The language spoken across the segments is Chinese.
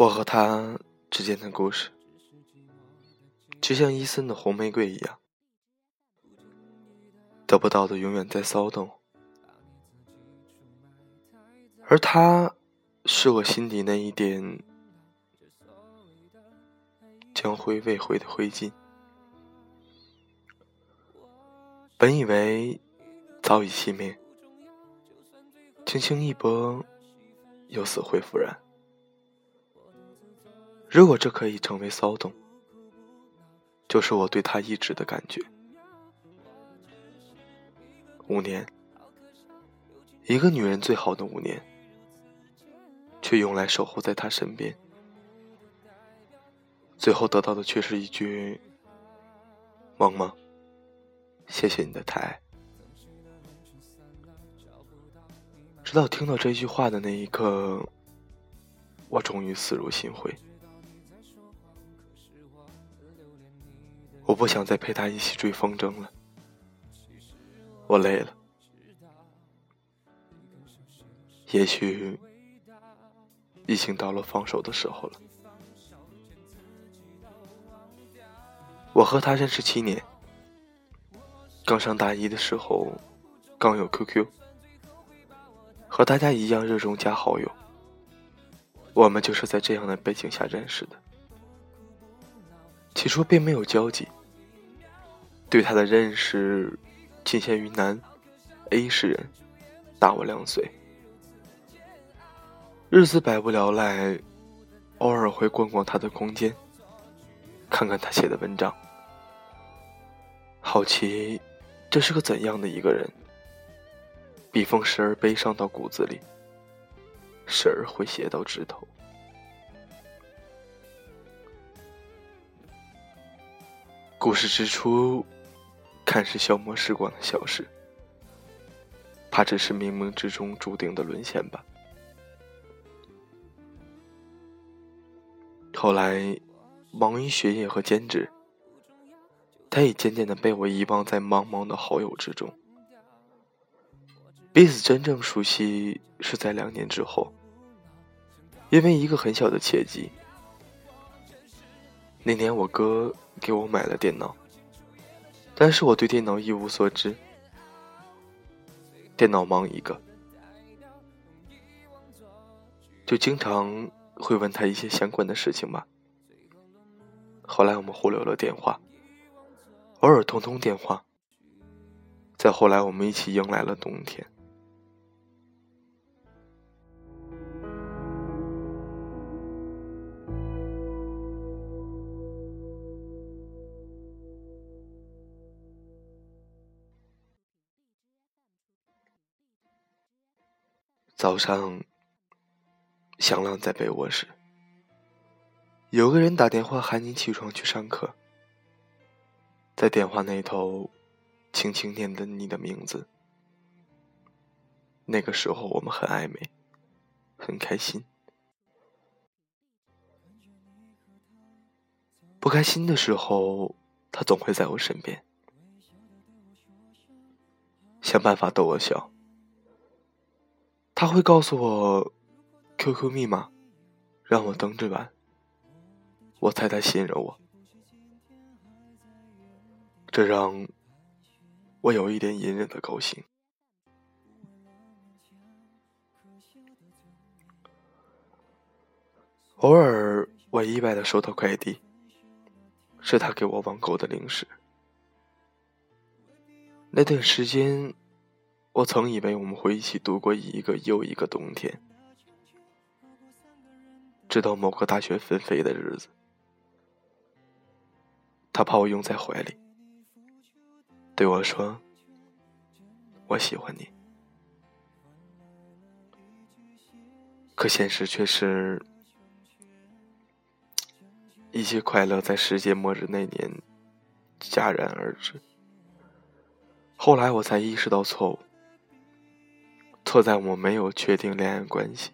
我和他之间的故事，就像伊森的红玫瑰一样，得不到的永远在骚动，而他是我心底那一点将灰未灰的灰烬。本以为早已熄灭，轻轻一拨，又死灰复燃。如果这可以成为骚动，就是我对他一直的感觉。五年，一个女人最好的五年，却用来守候在他身边，最后得到的却是一句：“萌萌，谢谢你的抬爱。”直到听到这句话的那一刻，我终于死如心灰。我不想再陪他一起追风筝了，我累了。也许已经到了放手的时候了。我和他认识七年，刚上大一的时候，刚有 QQ，和大家一样热衷加好友。我们就是在这样的背景下认识的，起初并没有交集。对他的认识仅限于男，A 市人，大我两岁。日子百无聊赖，偶尔会逛逛他的空间，看看他写的文章，好奇这是个怎样的一个人。笔锋时而悲伤到骨子里，时而会写到指头。故事之初。看似消磨时光的小事，怕只是冥冥之中注定的沦陷吧。后来，忙于学业和兼职，他也渐渐的被我遗忘在茫茫的好友之中。彼此真正熟悉是在两年之后，因为一个很小的契机。那年我哥给我买了电脑。但是我对电脑一无所知，电脑盲一个，就经常会问他一些相关的事情吧。后来我们互留了电话，偶尔通通电话。再后来，我们一起迎来了冬天。早上，响亮在被窝时，有个人打电话喊你起床去上课。在电话那头，轻轻念着你的名字。那个时候我们很暧昧，很开心。不开心的时候，他总会在我身边，想办法逗我笑。他会告诉我 QQ 密码，让我登着玩。我猜他信任我，这让我有一点隐忍的高兴。偶尔，我意外的收到快递，是他给我网购的零食。那段时间。我曾以为我们会一起度过一个又一个冬天，直到某个大雪纷飞的日子，他把我拥在怀里，对我说：“我喜欢你。”可现实却是，一些快乐在世界末日那年戛然而止。后来我才意识到错误。错在我没有确定恋爱关系，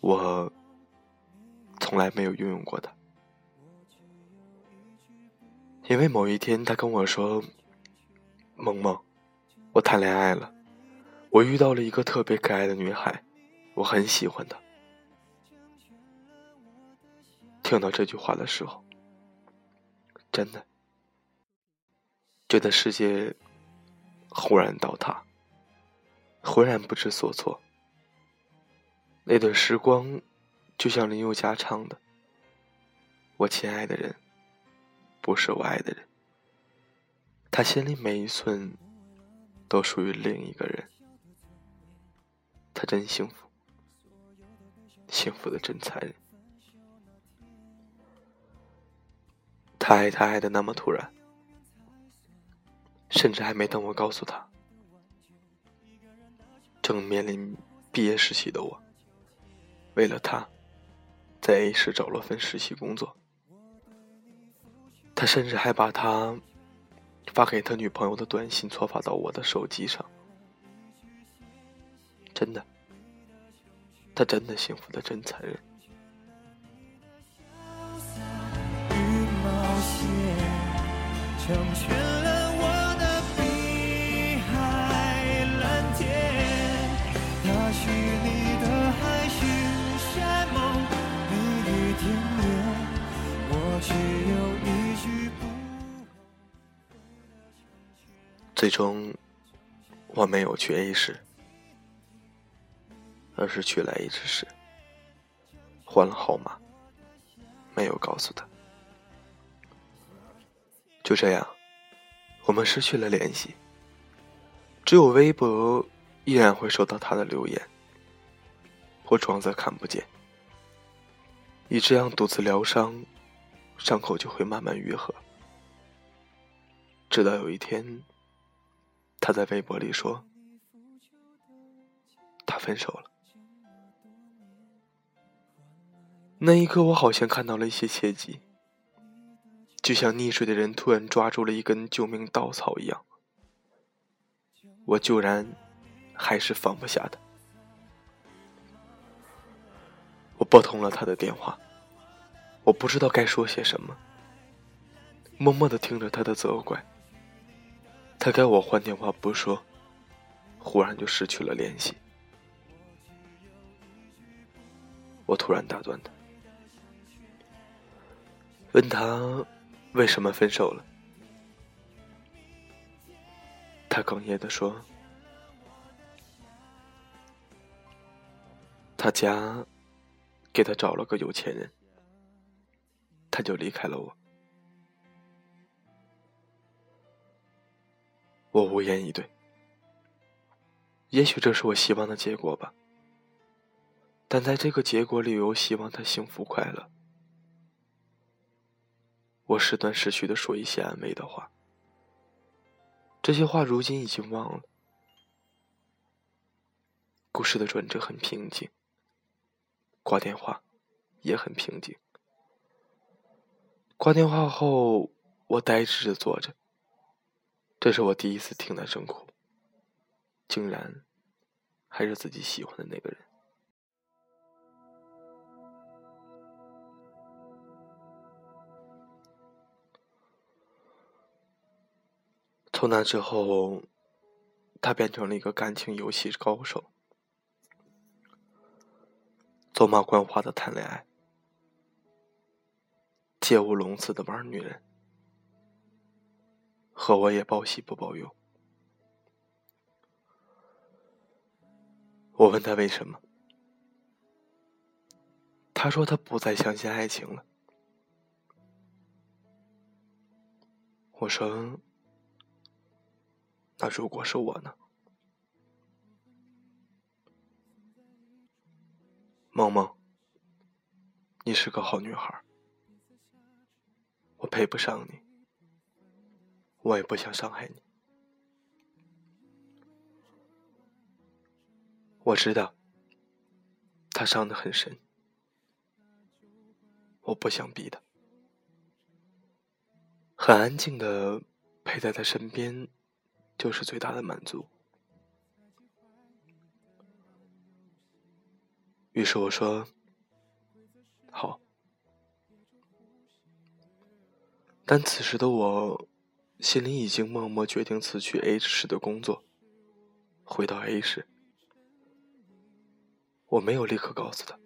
我从来没有拥有过他，因为某一天他跟我说：“萌萌，我谈恋爱了，我遇到了一个特别可爱的女孩，我很喜欢她。听到这句话的时候，真的觉得世界忽然倒塌，浑然不知所措。那段时光，就像林宥嘉唱的：“我亲爱的人，不是我爱的人，他心里每一寸都属于另一个人。他真幸福，幸福的真残忍。”他爱他爱的那么突然，甚至还没等我告诉他。正面临毕业实习的我，为了他，在 A 市找了份实习工作。他甚至还把他发给他女朋友的短信错发到我的手机上。真的，他真的幸福的真残忍。全最终，我没有去 A 市，而是去了 H 市，换了号码，没有告诉他。就这样，我们失去了联系。只有微博依然会收到他的留言，我装作看不见。以这样独自疗伤，伤口就会慢慢愈合。直到有一天，他在微博里说：“他分手了。”那一刻，我好像看到了一些契机。就像溺水的人突然抓住了一根救命稻草一样，我居然还是放不下他。我拨通了他的电话，我不知道该说些什么，默默的听着他的责怪。他该我换电话不说，忽然就失去了联系。我突然打断他，问他。为什么分手了？他哽咽的说：“他家给他找了个有钱人，他就离开了我。”我无言以对。也许这是我希望的结果吧，但在这个结果里，我希望他幸福快乐。我时断时续的说一些安慰的话，这些话如今已经忘了。故事的转折很平静，挂电话也很平静。挂电话后，我呆滞的坐着，这是我第一次听男生哭，竟然还是自己喜欢的那个人。从那之后，他变成了一个感情游戏高手，走马观花的谈恋爱，借物笼子的玩女人，和我也报喜不报忧。我问他为什么，他说他不再相信爱情了。我说。那如果是我呢？萌萌，你是个好女孩，我配不上你，我也不想伤害你。我知道，他伤得很深，我不想逼他，很安静的陪在他身边。就是最大的满足。于是我说：“好。”但此时的我，心里已经默默决定辞去 H 市的工作，回到 A 市。我没有立刻告诉他，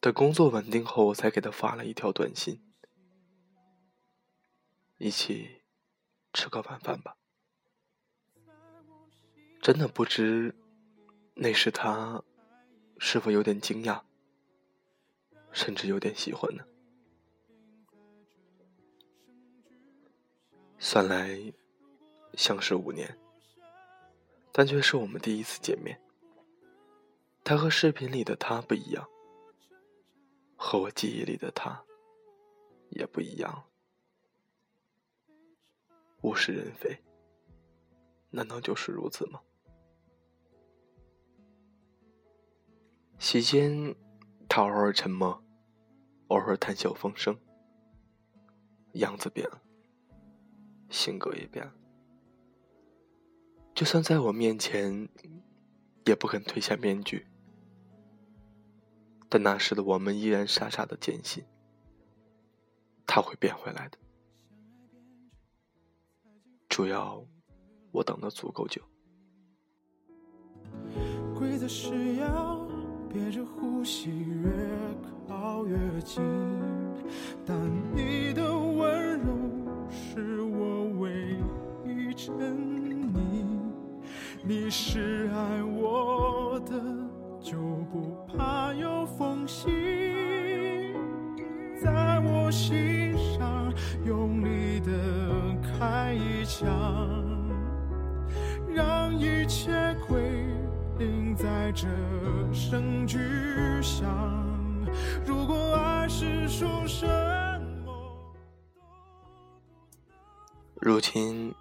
等工作稳定后，我才给他发了一条短信：“一起吃个晚饭吧。”真的不知那时他是否有点惊讶，甚至有点喜欢呢？算来相识五年，但却是我们第一次见面。他和视频里的他不一样，和我记忆里的他也不一样。物是人非，难道就是如此吗？席间，他偶尔沉默，偶尔谈笑风生，样子变了，性格也变了。就算在我面前，也不肯褪下面具。但那时的我们依然傻傻的坚信，他会变回来的。主要我等的足够久。规则是要憋着呼吸越靠越近，但你的温柔是我唯一沉溺，你是爱我的。就不怕有缝隙，在我心上用力的开一枪，让一切归零在这声巨响。如果爱是出什如今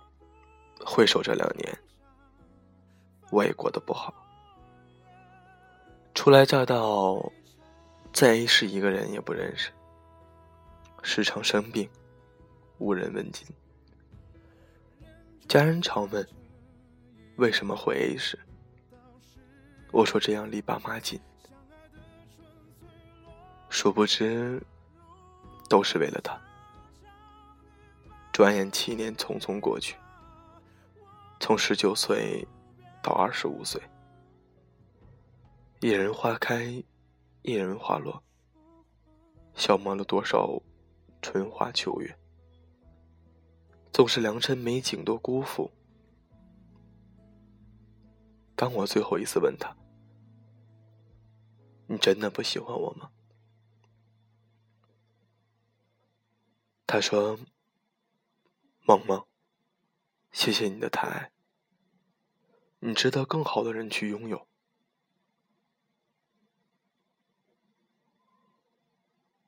回首这两年，我也过得不好。初来乍到，在 A 市一个人也不认识，时常生病，无人问津。家人常问为什么回 A 市，我说这样离爸妈近。殊不知，都是为了他。转眼七年匆匆过去，从十九岁到二十五岁。一人花开，一人花落，消磨了多少春花秋月？纵使良辰美景都辜负。当我最后一次问他：“你真的不喜欢我吗？”他说：“萌萌，谢谢你的太爱，你值得更好的人去拥有。”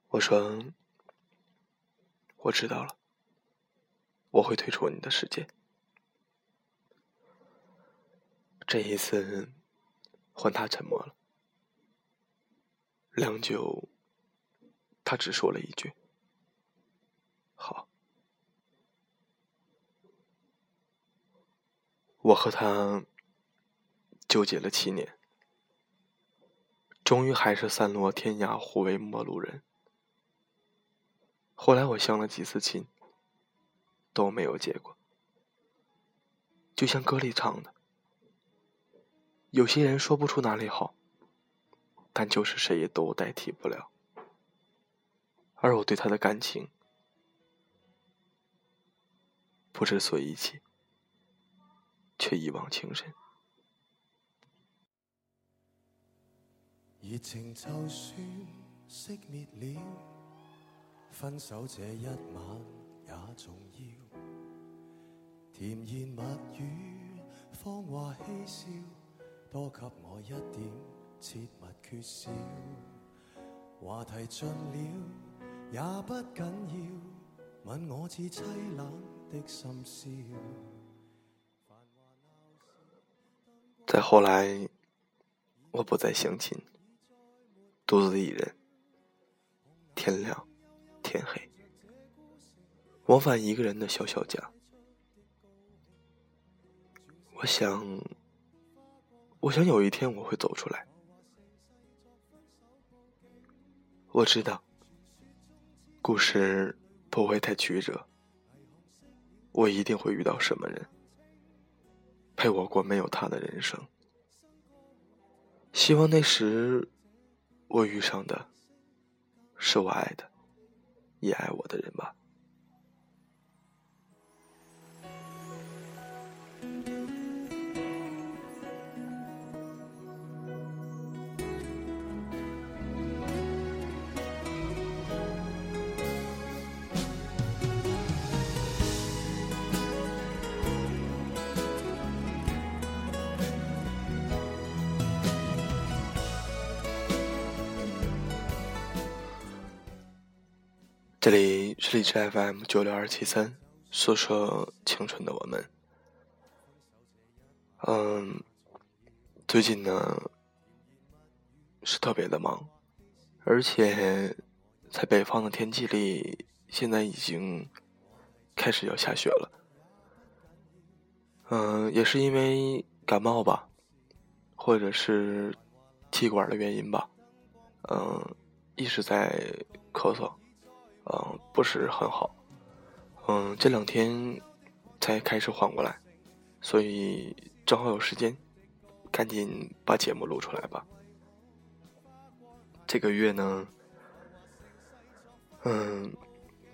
我说：“我知道了，我会退出你的世界。”这一次，换他沉默了。良久，他只说了一句：“好。”我和他纠结了七年，终于还是散落天涯，互为陌路人。后来我相了几次亲，都没有结果。就像歌里唱的，有些人说不出哪里好，但就是谁也都代替不了。而我对他的感情，不知所以起，却一往情深。情就算熄灭了。分手这一晚也重要，甜言蜜语，芳话嬉笑，多给我一点切勿缺少。话题尽了也不紧要，吻我似凄冷的深宵。再后来，我不再相亲，独自一人，天亮。天黑，往返一个人的小小家。我想，我想有一天我会走出来。我知道，故事不会太曲折。我一定会遇到什么人，陪我过没有他的人生。希望那时我遇上的是我爱的，也爱我的人吧。这里是荔枝 FM 九六二七三，诉说青春的我们。嗯，最近呢是特别的忙，而且在北方的天气里，现在已经开始要下雪了。嗯，也是因为感冒吧，或者是气管的原因吧，嗯，一直在咳嗽。嗯，不是很好。嗯，这两天才开始缓过来，所以正好有时间，赶紧把节目录出来吧。这个月呢，嗯，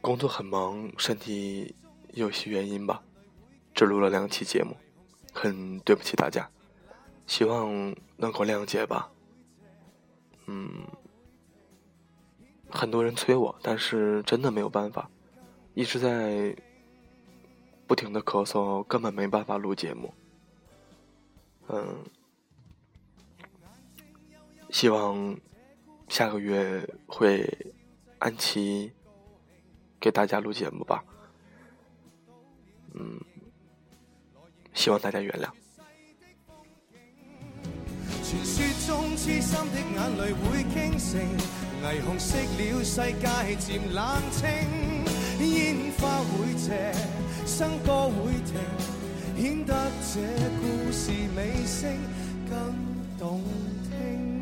工作很忙，身体有些原因吧，只录了两期节目，很对不起大家，希望能够谅解吧。嗯。很多人催我，但是真的没有办法，一直在不停的咳嗽，根本没办法录节目。嗯，希望下个月会按期给大家录节目吧。嗯，希望大家原谅。中痴心的眼泪会倾城霓虹熄了，世界渐冷清，烟花会谢，笙歌会停，显得这故事尾声更动听。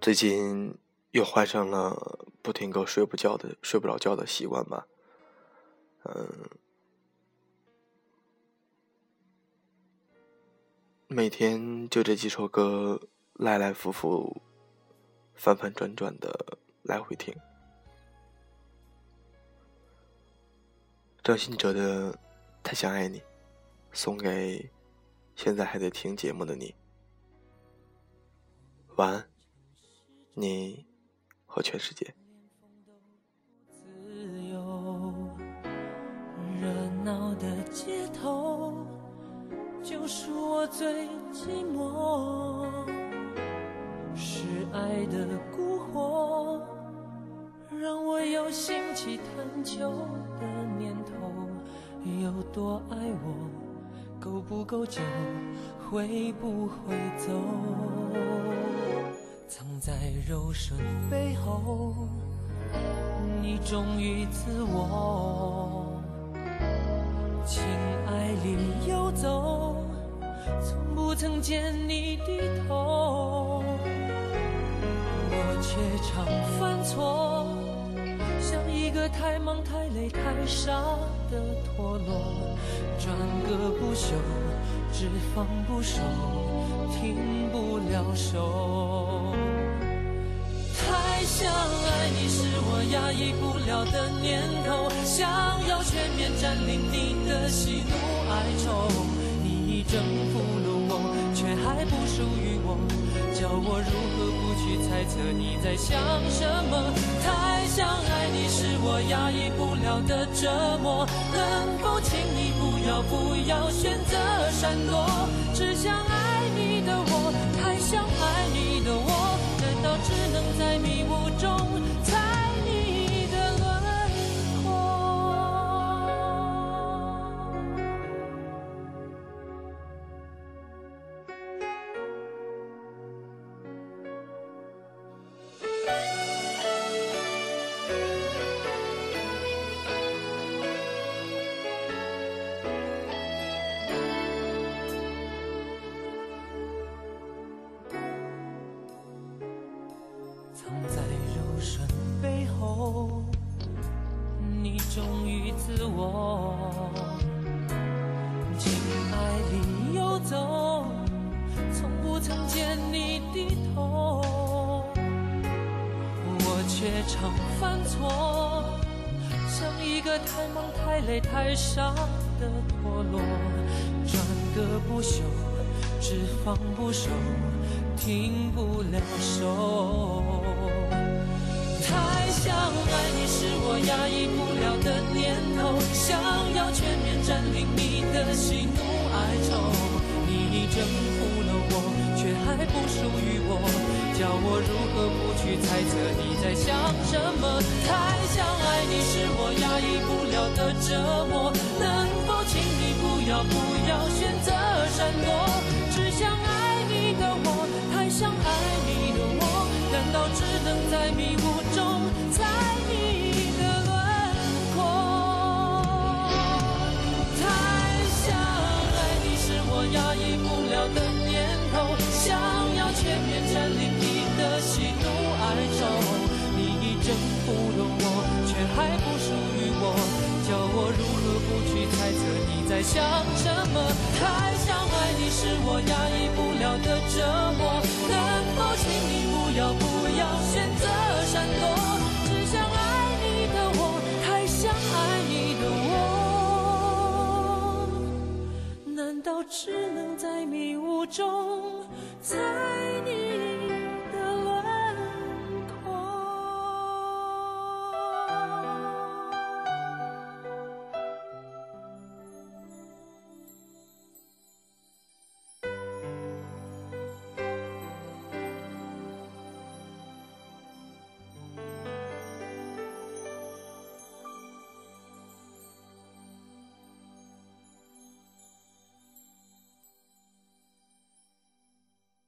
最近又患上了不停够睡不觉的睡不着觉的习惯吧，嗯，每天就这几首歌来来复复、翻翻转转的来回听。张信哲的《太想爱你》，送给现在还在听节目的你，晚安。你和全世界。自由热闹的街头，就属我最寂寞。是爱的蛊惑，让我有兴起探究的念头。有多爱我，够不够久，会不会走？藏在柔顺背后，你忠于自我，情爱里游走，从不曾见你低头，我却常犯错，像一个太忙太累太傻的陀螺，转个不休，只放不收，停不了手。想爱你是我压抑不了的念头，想要全面占领你的喜怒哀愁。你已征服了我，却还不属于我，叫我如何不去猜测你在想什么？太想爱你是我压抑不了的折磨，能否请你不要不要选择闪躲？只想爱你的我，太想爱你的我。只能在迷雾中自我，情爱里游走，从不曾见你低头，我却常犯错，像一个太忙太累太傻的陀螺，转个不休，只放不收，停不了手。太想爱你是我压抑不了的念头，想要全面占领你的喜怒哀愁。你已征服了我，却还不属于我，叫我如何不去猜测你在想什么？太想爱你是我压抑不了的折磨，能否请你不要不要猜测你在想什么？太想爱你是我压抑不了的折磨，能否请你不要